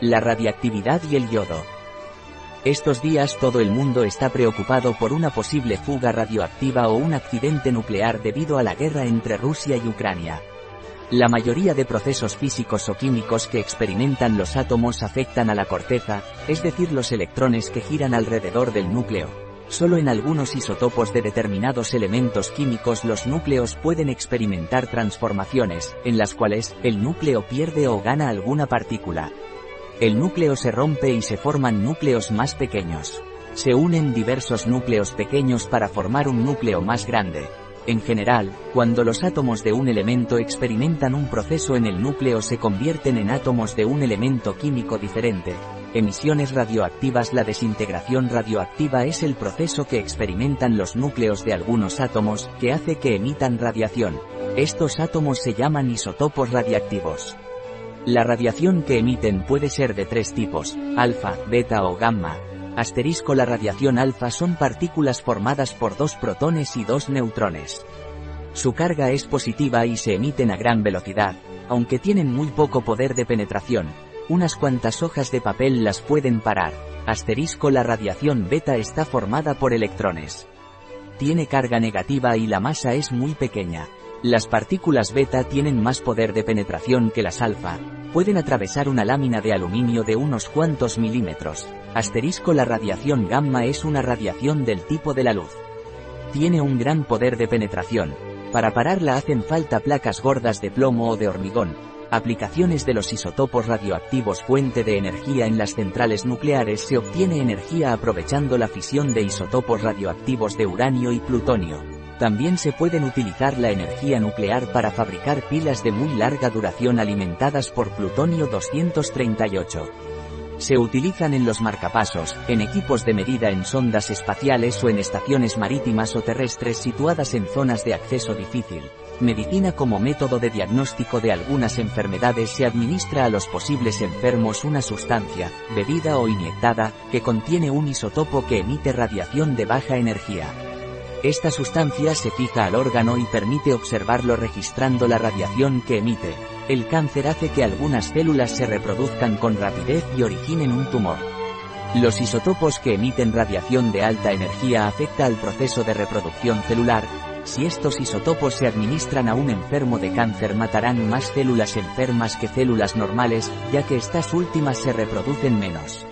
La radiactividad y el yodo. Estos días todo el mundo está preocupado por una posible fuga radioactiva o un accidente nuclear debido a la guerra entre Rusia y Ucrania. La mayoría de procesos físicos o químicos que experimentan los átomos afectan a la corteza, es decir los electrones que giran alrededor del núcleo. Solo en algunos isótopos de determinados elementos químicos los núcleos pueden experimentar transformaciones, en las cuales, el núcleo pierde o gana alguna partícula. El núcleo se rompe y se forman núcleos más pequeños. Se unen diversos núcleos pequeños para formar un núcleo más grande. En general, cuando los átomos de un elemento experimentan un proceso en el núcleo se convierten en átomos de un elemento químico diferente. Emisiones radioactivas La desintegración radioactiva es el proceso que experimentan los núcleos de algunos átomos, que hace que emitan radiación. Estos átomos se llaman isótopos radiactivos. La radiación que emiten puede ser de tres tipos, alfa, beta o gamma. Asterisco La radiación alfa son partículas formadas por dos protones y dos neutrones. Su carga es positiva y se emiten a gran velocidad, aunque tienen muy poco poder de penetración. Unas cuantas hojas de papel las pueden parar. Asterisco La radiación beta está formada por electrones. Tiene carga negativa y la masa es muy pequeña. Las partículas beta tienen más poder de penetración que las alfa, pueden atravesar una lámina de aluminio de unos cuantos milímetros. Asterisco La radiación gamma es una radiación del tipo de la luz. Tiene un gran poder de penetración. Para pararla hacen falta placas gordas de plomo o de hormigón. Aplicaciones de los isótopos radioactivos fuente de energía en las centrales nucleares se obtiene energía aprovechando la fisión de isótopos radioactivos de uranio y plutonio. También se pueden utilizar la energía nuclear para fabricar pilas de muy larga duración alimentadas por plutonio 238. Se utilizan en los marcapasos, en equipos de medida en sondas espaciales o en estaciones marítimas o terrestres situadas en zonas de acceso difícil. Medicina como método de diagnóstico de algunas enfermedades se administra a los posibles enfermos una sustancia, bebida o inyectada, que contiene un isotopo que emite radiación de baja energía. Esta sustancia se fija al órgano y permite observarlo registrando la radiación que emite. El cáncer hace que algunas células se reproduzcan con rapidez y originen un tumor. Los isótopos que emiten radiación de alta energía afecta al proceso de reproducción celular. Si estos isótopos se administran a un enfermo de cáncer matarán más células enfermas que células normales, ya que estas últimas se reproducen menos.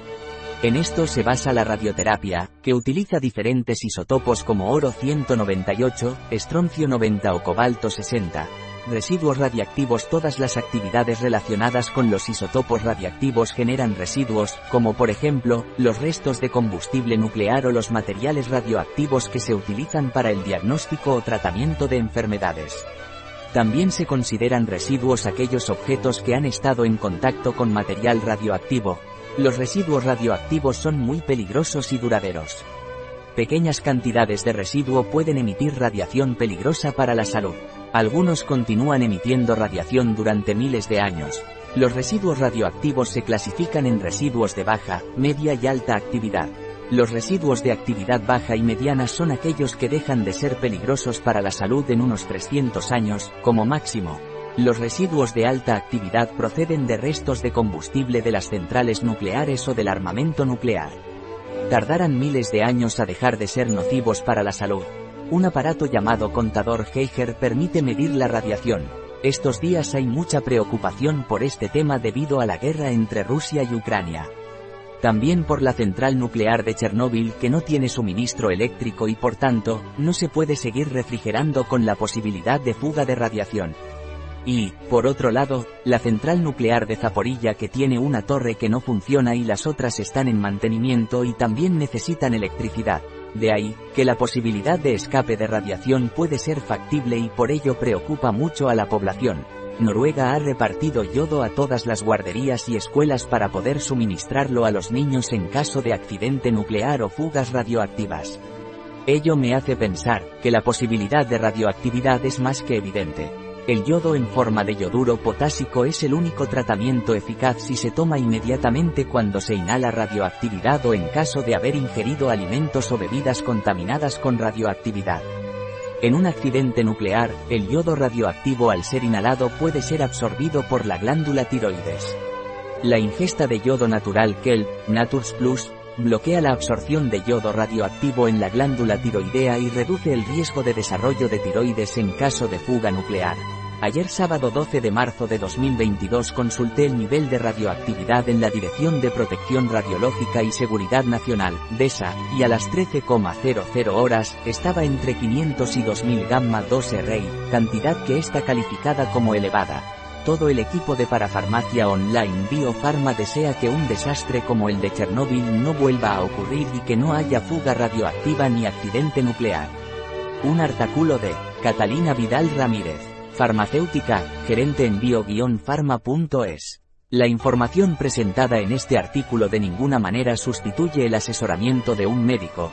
En esto se basa la radioterapia, que utiliza diferentes isótopos como oro 198, estroncio 90 o cobalto 60. Residuos radiactivos Todas las actividades relacionadas con los isótopos radiactivos generan residuos, como por ejemplo, los restos de combustible nuclear o los materiales radioactivos que se utilizan para el diagnóstico o tratamiento de enfermedades. También se consideran residuos aquellos objetos que han estado en contacto con material radioactivo, los residuos radioactivos son muy peligrosos y duraderos. Pequeñas cantidades de residuo pueden emitir radiación peligrosa para la salud. Algunos continúan emitiendo radiación durante miles de años. Los residuos radioactivos se clasifican en residuos de baja, media y alta actividad. Los residuos de actividad baja y mediana son aquellos que dejan de ser peligrosos para la salud en unos 300 años, como máximo. Los residuos de alta actividad proceden de restos de combustible de las centrales nucleares o del armamento nuclear. Tardarán miles de años a dejar de ser nocivos para la salud. Un aparato llamado contador Geiger permite medir la radiación. Estos días hay mucha preocupación por este tema debido a la guerra entre Rusia y Ucrania. También por la central nuclear de Chernóbil que no tiene suministro eléctrico y por tanto, no se puede seguir refrigerando con la posibilidad de fuga de radiación. Y, por otro lado, la central nuclear de Zaporilla que tiene una torre que no funciona y las otras están en mantenimiento y también necesitan electricidad. De ahí, que la posibilidad de escape de radiación puede ser factible y por ello preocupa mucho a la población. Noruega ha repartido yodo a todas las guarderías y escuelas para poder suministrarlo a los niños en caso de accidente nuclear o fugas radioactivas. Ello me hace pensar que la posibilidad de radioactividad es más que evidente. El yodo en forma de yoduro potásico es el único tratamiento eficaz si se toma inmediatamente cuando se inhala radioactividad o en caso de haber ingerido alimentos o bebidas contaminadas con radioactividad. En un accidente nuclear, el yodo radioactivo al ser inhalado puede ser absorbido por la glándula tiroides. La ingesta de yodo natural Kelp, Naturs Plus, bloquea la absorción de yodo radioactivo en la glándula tiroidea y reduce el riesgo de desarrollo de tiroides en caso de fuga nuclear. Ayer sábado 12 de marzo de 2022 consulté el nivel de radioactividad en la Dirección de Protección Radiológica y Seguridad Nacional, DESA, y a las 13,00 horas, estaba entre 500 y 2000 gamma 2 RI, cantidad que está calificada como elevada. Todo el equipo de parafarmacia online Biofarma desea que un desastre como el de Chernóbil no vuelva a ocurrir y que no haya fuga radioactiva ni accidente nuclear. Un artículo de Catalina Vidal Ramírez. Farmacéutica, gerente en bio-pharma.es. La información presentada en este artículo de ninguna manera sustituye el asesoramiento de un médico.